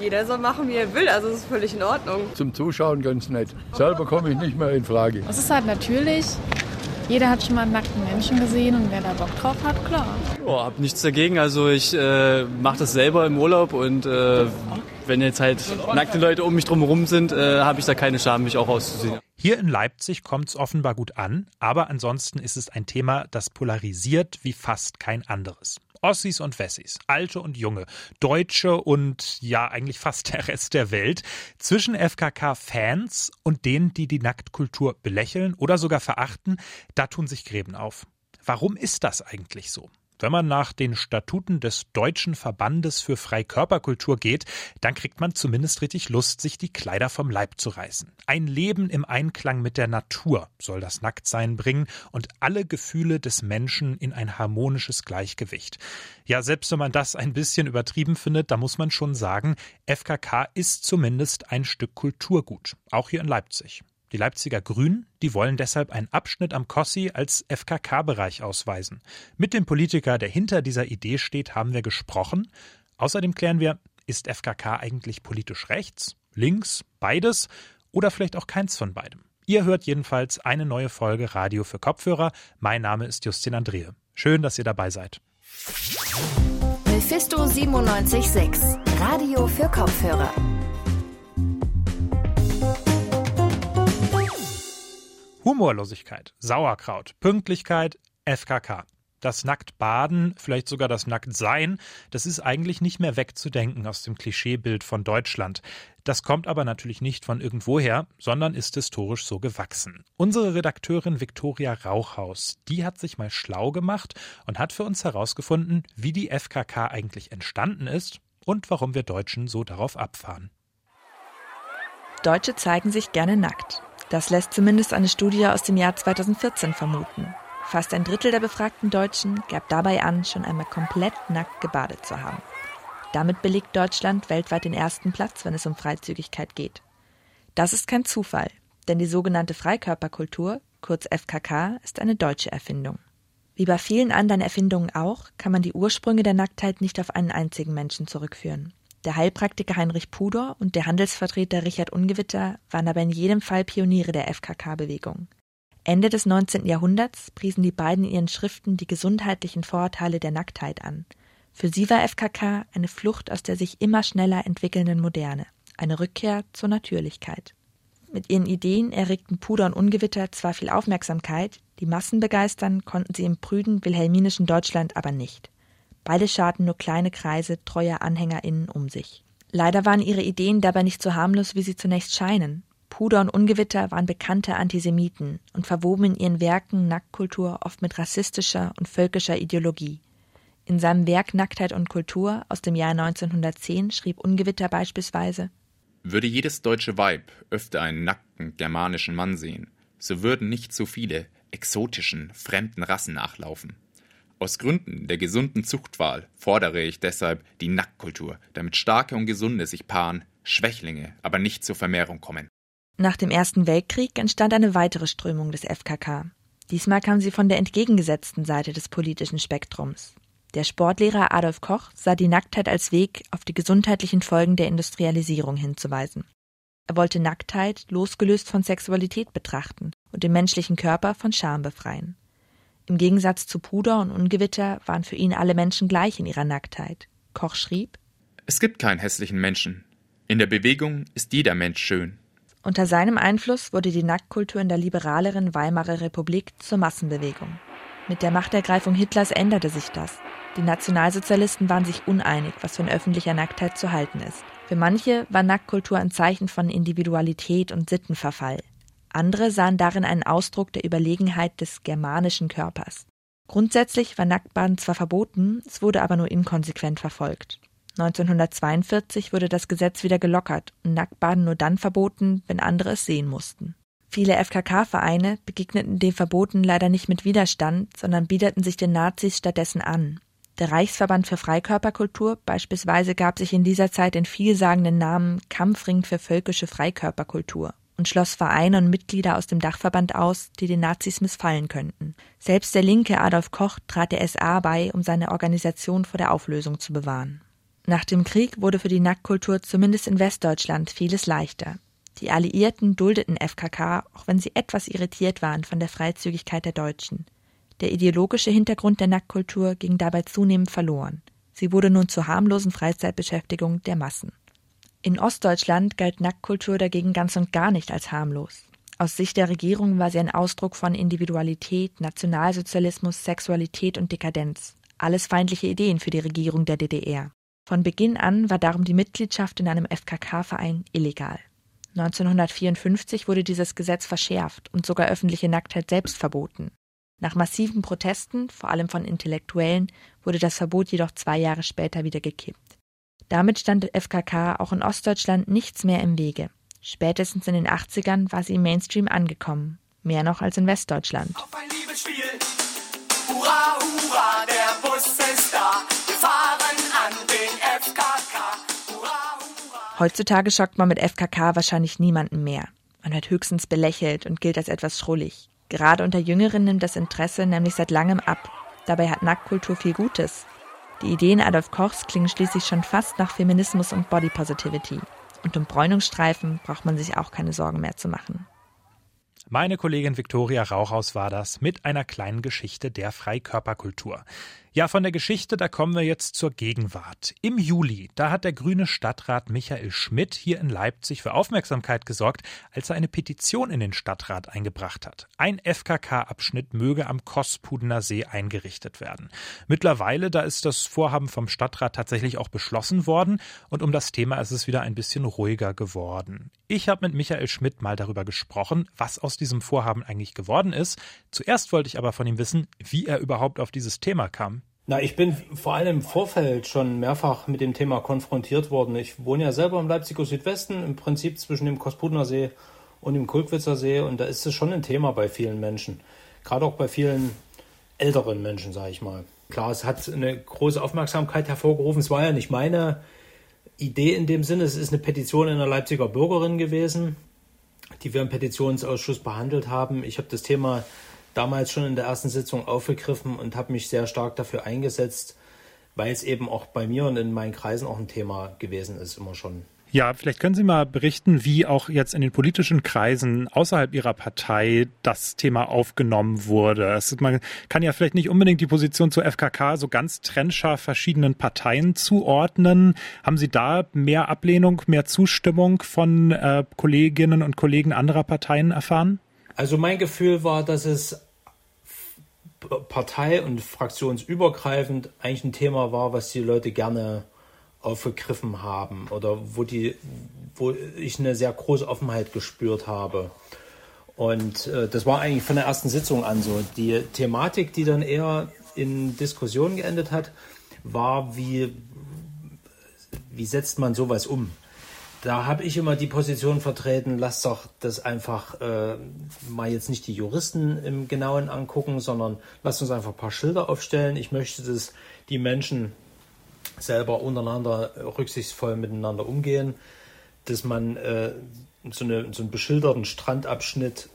Jeder soll machen, wie er will, also das ist völlig in Ordnung. Zum Zuschauen ganz nett. Selber komme ich nicht mehr in Frage. Es ist halt natürlich, jeder hat schon mal einen nackten Menschen gesehen und wer da Bock drauf hat, klar. Oh, hab nichts dagegen, also ich äh, mache das selber im Urlaub und äh, wenn jetzt halt nackte Leute um mich drumherum sind, äh, habe ich da keine Scham, mich auch auszuziehen. Hier in Leipzig kommt es offenbar gut an, aber ansonsten ist es ein Thema, das polarisiert wie fast kein anderes. Ossis und Wessis, Alte und Junge, Deutsche und ja eigentlich fast der Rest der Welt, zwischen FKK-Fans und denen, die die Nacktkultur belächeln oder sogar verachten, da tun sich Gräben auf. Warum ist das eigentlich so? Wenn man nach den Statuten des Deutschen Verbandes für Freikörperkultur geht, dann kriegt man zumindest richtig Lust, sich die Kleider vom Leib zu reißen. Ein Leben im Einklang mit der Natur soll das Nacktsein bringen und alle Gefühle des Menschen in ein harmonisches Gleichgewicht. Ja, selbst wenn man das ein bisschen übertrieben findet, da muss man schon sagen, FKK ist zumindest ein Stück Kulturgut, auch hier in Leipzig. Die Leipziger Grünen, die wollen deshalb einen Abschnitt am Kossi als FKK-Bereich ausweisen. Mit dem Politiker, der hinter dieser Idee steht, haben wir gesprochen. Außerdem klären wir, ist FKK eigentlich politisch rechts, links, beides oder vielleicht auch keins von beidem? Ihr hört jedenfalls eine neue Folge Radio für Kopfhörer. Mein Name ist Justin Andrehe. Schön, dass ihr dabei seid. Mephisto 976, Radio für Kopfhörer. Humorlosigkeit, Sauerkraut, Pünktlichkeit, FKK. Das Nacktbaden, vielleicht sogar das Nacktsein, das ist eigentlich nicht mehr wegzudenken aus dem Klischeebild von Deutschland. Das kommt aber natürlich nicht von irgendwoher, sondern ist historisch so gewachsen. Unsere Redakteurin Viktoria Rauchhaus, die hat sich mal schlau gemacht und hat für uns herausgefunden, wie die FKK eigentlich entstanden ist und warum wir Deutschen so darauf abfahren. Deutsche zeigen sich gerne nackt. Das lässt zumindest eine Studie aus dem Jahr 2014 vermuten. Fast ein Drittel der befragten Deutschen gab dabei an, schon einmal komplett nackt gebadet zu haben. Damit belegt Deutschland weltweit den ersten Platz, wenn es um Freizügigkeit geht. Das ist kein Zufall, denn die sogenannte Freikörperkultur, kurz FKK, ist eine deutsche Erfindung. Wie bei vielen anderen Erfindungen auch, kann man die Ursprünge der Nacktheit nicht auf einen einzigen Menschen zurückführen. Der Heilpraktiker Heinrich Pudor und der Handelsvertreter Richard Ungewitter waren aber in jedem Fall Pioniere der FKK-Bewegung. Ende des 19. Jahrhunderts priesen die beiden in ihren Schriften die gesundheitlichen Vorteile der Nacktheit an. Für sie war FKK eine Flucht aus der sich immer schneller entwickelnden Moderne, eine Rückkehr zur Natürlichkeit. Mit ihren Ideen erregten Puder und Ungewitter zwar viel Aufmerksamkeit, die Massen begeistern konnten sie im prüden wilhelminischen Deutschland aber nicht. Beide scharten nur kleine Kreise treuer AnhängerInnen um sich. Leider waren ihre Ideen dabei nicht so harmlos, wie sie zunächst scheinen. Puder und Ungewitter waren bekannte Antisemiten und verwoben in ihren Werken Nacktkultur oft mit rassistischer und völkischer Ideologie. In seinem Werk Nacktheit und Kultur aus dem Jahr 1910 schrieb Ungewitter beispielsweise Würde jedes deutsche Weib öfter einen nackten germanischen Mann sehen, so würden nicht so viele exotischen, fremden Rassen nachlaufen. Aus Gründen der gesunden Zuchtwahl fordere ich deshalb die Nacktkultur, damit Starke und Gesunde sich paaren, Schwächlinge aber nicht zur Vermehrung kommen. Nach dem Ersten Weltkrieg entstand eine weitere Strömung des FKK. Diesmal kam sie von der entgegengesetzten Seite des politischen Spektrums. Der Sportlehrer Adolf Koch sah die Nacktheit als Weg, auf die gesundheitlichen Folgen der Industrialisierung hinzuweisen. Er wollte Nacktheit losgelöst von Sexualität betrachten und den menschlichen Körper von Scham befreien. Im Gegensatz zu Puder und Ungewitter waren für ihn alle Menschen gleich in ihrer Nacktheit. Koch schrieb: Es gibt keinen hässlichen Menschen. In der Bewegung ist jeder Mensch schön. Unter seinem Einfluss wurde die Nacktkultur in der liberaleren Weimarer Republik zur Massenbewegung. Mit der Machtergreifung Hitlers änderte sich das. Die Nationalsozialisten waren sich uneinig, was von öffentlicher Nacktheit zu halten ist. Für manche war Nacktkultur ein Zeichen von Individualität und Sittenverfall. Andere sahen darin einen Ausdruck der Überlegenheit des germanischen Körpers. Grundsätzlich war Nacktbaden zwar verboten, es wurde aber nur inkonsequent verfolgt. 1942 wurde das Gesetz wieder gelockert und Nacktbaden nur dann verboten, wenn andere es sehen mussten. Viele FKK-Vereine begegneten dem Verboten leider nicht mit Widerstand, sondern biederten sich den Nazis stattdessen an. Der Reichsverband für Freikörperkultur beispielsweise gab sich in dieser Zeit den vielsagenden Namen Kampfring für völkische Freikörperkultur und schloss Vereine und Mitglieder aus dem Dachverband aus, die den Nazis missfallen könnten. Selbst der linke Adolf Koch trat der SA bei, um seine Organisation vor der Auflösung zu bewahren. Nach dem Krieg wurde für die Nacktkultur zumindest in Westdeutschland vieles leichter. Die Alliierten duldeten FKK, auch wenn sie etwas irritiert waren von der Freizügigkeit der Deutschen. Der ideologische Hintergrund der Nacktkultur ging dabei zunehmend verloren. Sie wurde nun zur harmlosen Freizeitbeschäftigung der Massen. In Ostdeutschland galt Nacktkultur dagegen ganz und gar nicht als harmlos. Aus Sicht der Regierung war sie ein Ausdruck von Individualität, Nationalsozialismus, Sexualität und Dekadenz. Alles feindliche Ideen für die Regierung der DDR. Von Beginn an war darum die Mitgliedschaft in einem FKK-Verein illegal. 1954 wurde dieses Gesetz verschärft und sogar öffentliche Nacktheit selbst verboten. Nach massiven Protesten, vor allem von Intellektuellen, wurde das Verbot jedoch zwei Jahre später wieder gekippt. Damit stand FKK auch in Ostdeutschland nichts mehr im Wege. Spätestens in den 80ern war sie im Mainstream angekommen, mehr noch als in Westdeutschland. Auf ein Liebesspiel. Hurra, hurra, der Bus ist da. Wir fahren an den FKK. Hurra, hurra. Heutzutage schockt man mit FKK wahrscheinlich niemanden mehr. Man wird höchstens belächelt und gilt als etwas schrullig. Gerade unter Jüngeren nimmt das Interesse nämlich seit langem ab. Dabei hat Nacktkultur viel Gutes. Die Ideen Adolf Kochs klingen schließlich schon fast nach Feminismus und Body Positivity. Und um Bräunungsstreifen braucht man sich auch keine Sorgen mehr zu machen. Meine Kollegin Viktoria Rauchhaus war das mit einer kleinen Geschichte der Freikörperkultur. Ja, von der Geschichte, da kommen wir jetzt zur Gegenwart. Im Juli, da hat der grüne Stadtrat Michael Schmidt hier in Leipzig für Aufmerksamkeit gesorgt, als er eine Petition in den Stadtrat eingebracht hat. Ein FKK-Abschnitt möge am Kospudener See eingerichtet werden. Mittlerweile, da ist das Vorhaben vom Stadtrat tatsächlich auch beschlossen worden und um das Thema ist es wieder ein bisschen ruhiger geworden. Ich habe mit Michael Schmidt mal darüber gesprochen, was aus diesem Vorhaben eigentlich geworden ist. Zuerst wollte ich aber von ihm wissen, wie er überhaupt auf dieses Thema kam. Na, ich bin vor allem im Vorfeld schon mehrfach mit dem Thema konfrontiert worden. Ich wohne ja selber im Leipziger Südwesten, im Prinzip zwischen dem Kospudner See und dem Kulkwitzer See. Und da ist es schon ein Thema bei vielen Menschen. Gerade auch bei vielen älteren Menschen, sage ich mal. Klar, es hat eine große Aufmerksamkeit hervorgerufen. Es war ja nicht meine Idee in dem Sinne. Es ist eine Petition einer Leipziger Bürgerin gewesen, die wir im Petitionsausschuss behandelt haben. Ich habe das Thema damals schon in der ersten Sitzung aufgegriffen und habe mich sehr stark dafür eingesetzt, weil es eben auch bei mir und in meinen Kreisen auch ein Thema gewesen ist, immer schon. Ja, vielleicht können Sie mal berichten, wie auch jetzt in den politischen Kreisen außerhalb Ihrer Partei das Thema aufgenommen wurde. Es, man kann ja vielleicht nicht unbedingt die Position zur FKK so ganz trennscharf verschiedenen Parteien zuordnen. Haben Sie da mehr Ablehnung, mehr Zustimmung von äh, Kolleginnen und Kollegen anderer Parteien erfahren? Also mein Gefühl war, dass es partei- und fraktionsübergreifend eigentlich ein Thema war, was die Leute gerne aufgegriffen haben oder wo die, wo ich eine sehr große Offenheit gespürt habe. Und äh, das war eigentlich von der ersten Sitzung an so. Die Thematik, die dann eher in Diskussionen geendet hat, war, wie, wie setzt man sowas um? Da habe ich immer die Position vertreten, lasst doch das einfach äh, mal jetzt nicht die Juristen im Genauen angucken, sondern lasst uns einfach ein paar Schilder aufstellen. Ich möchte, dass die Menschen selber untereinander rücksichtsvoll miteinander umgehen, dass man äh, so, eine, so einen beschilderten Strandabschnitt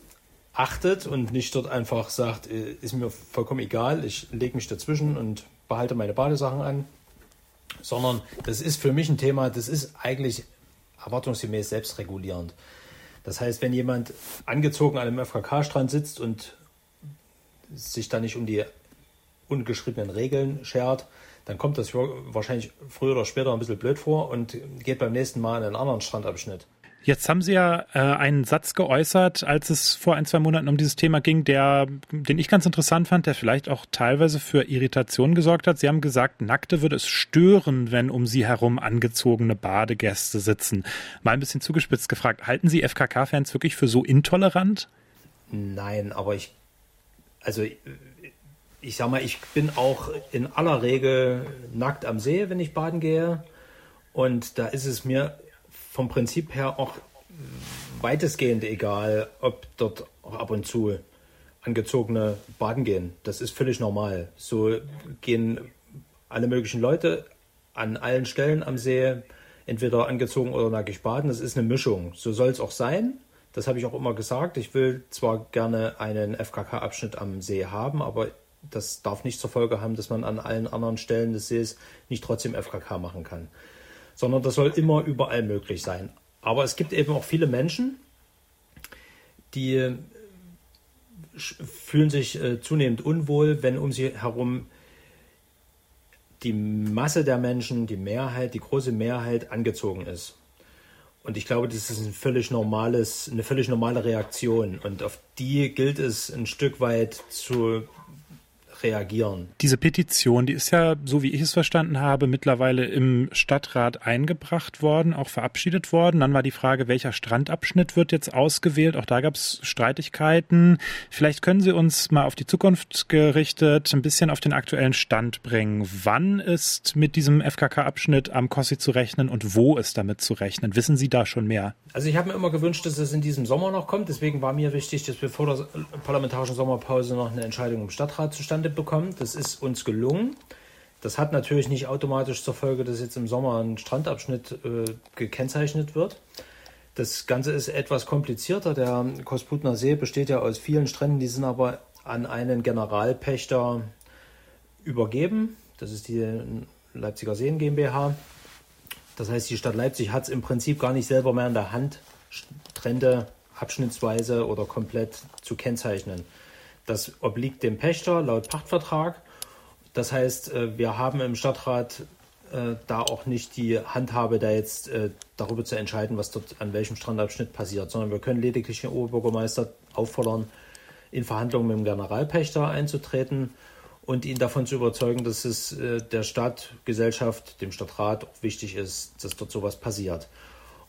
achtet und nicht dort einfach sagt, äh, ist mir vollkommen egal, ich lege mich dazwischen und behalte meine Badesachen an, sondern das ist für mich ein Thema, das ist eigentlich erwartungsgemäß selbstregulierend. Das heißt, wenn jemand angezogen an einem FKK-Strand sitzt und sich da nicht um die ungeschriebenen Regeln schert, dann kommt das wahrscheinlich früher oder später ein bisschen blöd vor und geht beim nächsten Mal in einen anderen Strandabschnitt. Jetzt haben Sie ja äh, einen Satz geäußert, als es vor ein, zwei Monaten um dieses Thema ging, der, den ich ganz interessant fand, der vielleicht auch teilweise für Irritation gesorgt hat. Sie haben gesagt, Nackte würde es stören, wenn um Sie herum angezogene Badegäste sitzen. Mal ein bisschen zugespitzt gefragt, halten Sie FKK-Fans wirklich für so intolerant? Nein, aber ich, also ich sag mal, ich bin auch in aller Regel nackt am See, wenn ich baden gehe. Und da ist es mir vom Prinzip her auch weitestgehend egal, ob dort auch ab und zu angezogene baden gehen. Das ist völlig normal. So gehen alle möglichen Leute an allen Stellen am See entweder angezogen oder nackig baden. Das ist eine Mischung. So soll es auch sein. Das habe ich auch immer gesagt. Ich will zwar gerne einen FKK-Abschnitt am See haben, aber das darf nicht zur Folge haben, dass man an allen anderen Stellen des Sees nicht trotzdem FKK machen kann. Sondern das soll immer überall möglich sein. Aber es gibt eben auch viele Menschen, die äh, fühlen sich äh, zunehmend unwohl, wenn um sie herum die Masse der Menschen, die Mehrheit, die große Mehrheit angezogen ist. Und ich glaube, das ist ein völlig normales, eine völlig normale Reaktion. Und auf die gilt es ein Stück weit zu reagieren. Diese Petition, die ist ja, so wie ich es verstanden habe, mittlerweile im Stadtrat eingebracht worden, auch verabschiedet worden. Dann war die Frage, welcher Strandabschnitt wird jetzt ausgewählt? Auch da gab es Streitigkeiten. Vielleicht können Sie uns mal auf die Zukunft gerichtet ein bisschen auf den aktuellen Stand bringen. Wann ist mit diesem FKK-Abschnitt am Kossi zu rechnen und wo ist damit zu rechnen? Wissen Sie da schon mehr? Also ich habe mir immer gewünscht, dass es in diesem Sommer noch kommt. Deswegen war mir wichtig, dass wir vor der parlamentarischen Sommerpause noch eine Entscheidung im Stadtrat zustande bekommen. Das ist uns gelungen. Das hat natürlich nicht automatisch zur Folge, dass jetzt im Sommer ein Strandabschnitt äh, gekennzeichnet wird. Das Ganze ist etwas komplizierter. Der Kosputner See besteht ja aus vielen Stränden, die sind aber an einen Generalpächter übergeben. Das ist die Leipziger Seen GmbH. Das heißt, die Stadt Leipzig hat es im Prinzip gar nicht selber mehr in der Hand, Strände abschnittsweise oder komplett zu kennzeichnen. Das obliegt dem Pächter laut Pachtvertrag. Das heißt, äh, wir haben im Stadtrat äh, da auch nicht die Handhabe, da jetzt äh, darüber zu entscheiden, was dort an welchem Strandabschnitt passiert, sondern wir können lediglich den Oberbürgermeister auffordern, in Verhandlungen mit dem Generalpächter einzutreten und ihn davon zu überzeugen, dass es der Stadt, Gesellschaft, dem Stadtrat wichtig ist, dass dort sowas passiert.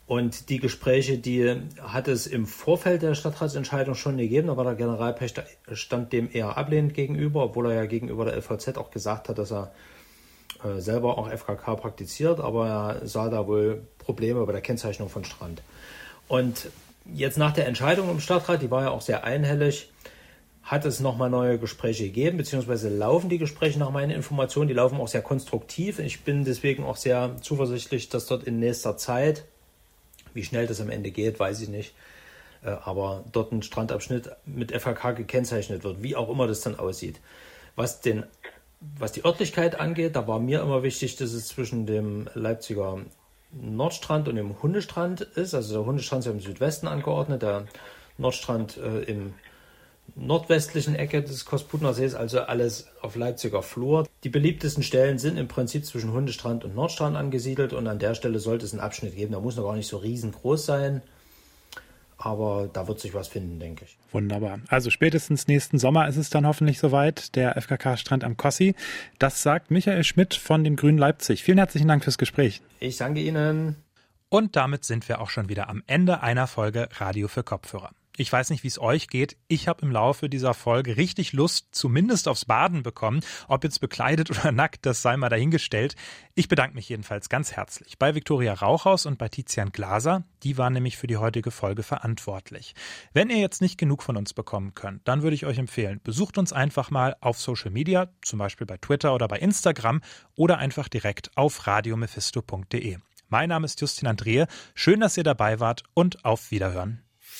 Und die Gespräche, die hat es im Vorfeld der Stadtratsentscheidung schon gegeben. War der Generalpächter stand dem eher ablehnend gegenüber, obwohl er ja gegenüber der LVZ auch gesagt hat, dass er äh, selber auch FKK praktiziert, aber er sah da wohl Probleme bei der Kennzeichnung von Strand. Und jetzt nach der Entscheidung im Stadtrat, die war ja auch sehr einhellig, hat es nochmal neue Gespräche gegeben, beziehungsweise laufen die Gespräche nach meinen Informationen, die laufen auch sehr konstruktiv. Ich bin deswegen auch sehr zuversichtlich, dass dort in nächster Zeit wie schnell das am Ende geht, weiß ich nicht. Äh, aber dort ein Strandabschnitt mit FHK gekennzeichnet wird, wie auch immer das dann aussieht. Was, den, was die Örtlichkeit angeht, da war mir immer wichtig, dass es zwischen dem Leipziger Nordstrand und dem Hundestrand ist. Also der Hundestrand ist ja im Südwesten angeordnet, der Nordstrand äh, im nordwestlichen Ecke des Kosputner Sees, also alles auf Leipziger Flur. Die beliebtesten Stellen sind im Prinzip zwischen Hundestrand und Nordstrand angesiedelt und an der Stelle sollte es einen Abschnitt geben. Der muss noch gar nicht so riesengroß sein. Aber da wird sich was finden, denke ich. Wunderbar. Also spätestens nächsten Sommer ist es dann hoffentlich soweit, der FKK-Strand am Kossi. Das sagt Michael Schmidt von den Grünen Leipzig. Vielen herzlichen Dank fürs Gespräch. Ich danke Ihnen. Und damit sind wir auch schon wieder am Ende einer Folge Radio für Kopfhörer. Ich weiß nicht, wie es euch geht. Ich habe im Laufe dieser Folge richtig Lust, zumindest aufs Baden bekommen. Ob jetzt bekleidet oder nackt, das sei mal dahingestellt. Ich bedanke mich jedenfalls ganz herzlich bei Viktoria Rauchhaus und bei Tizian Glaser. Die waren nämlich für die heutige Folge verantwortlich. Wenn ihr jetzt nicht genug von uns bekommen könnt, dann würde ich euch empfehlen, besucht uns einfach mal auf Social Media, zum Beispiel bei Twitter oder bei Instagram oder einfach direkt auf radiomephisto.de. Mein Name ist Justin Andrehe. Schön, dass ihr dabei wart und auf Wiederhören.